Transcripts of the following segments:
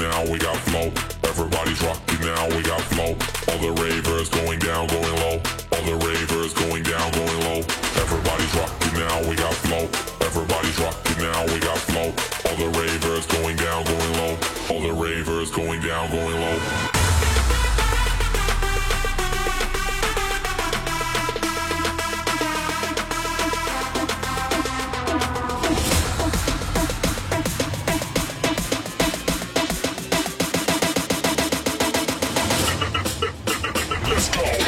now, we got flow. Everybody's rocking now, we got flow. All the ravers going down, going low. All the ravers going down, going low. Everybody's rocking now, we got flow. Everybody's rocking now, we got flow. All the ravers going down, going low. All the ravers going down, going low. Let's go.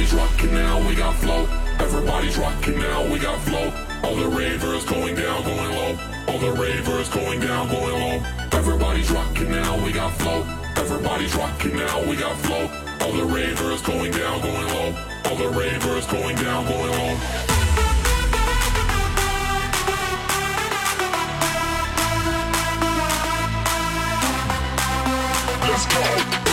Everybody's rocking now, we got flow. Everybody's rocking now, we got flow. All the ravers going down, going low. All the ravers going down, going low. Everybody's rocking now, we got flow. Everybody's rocking now, we got flow. All the ravers going down, going low. All the ravers going down, going low. Let's go.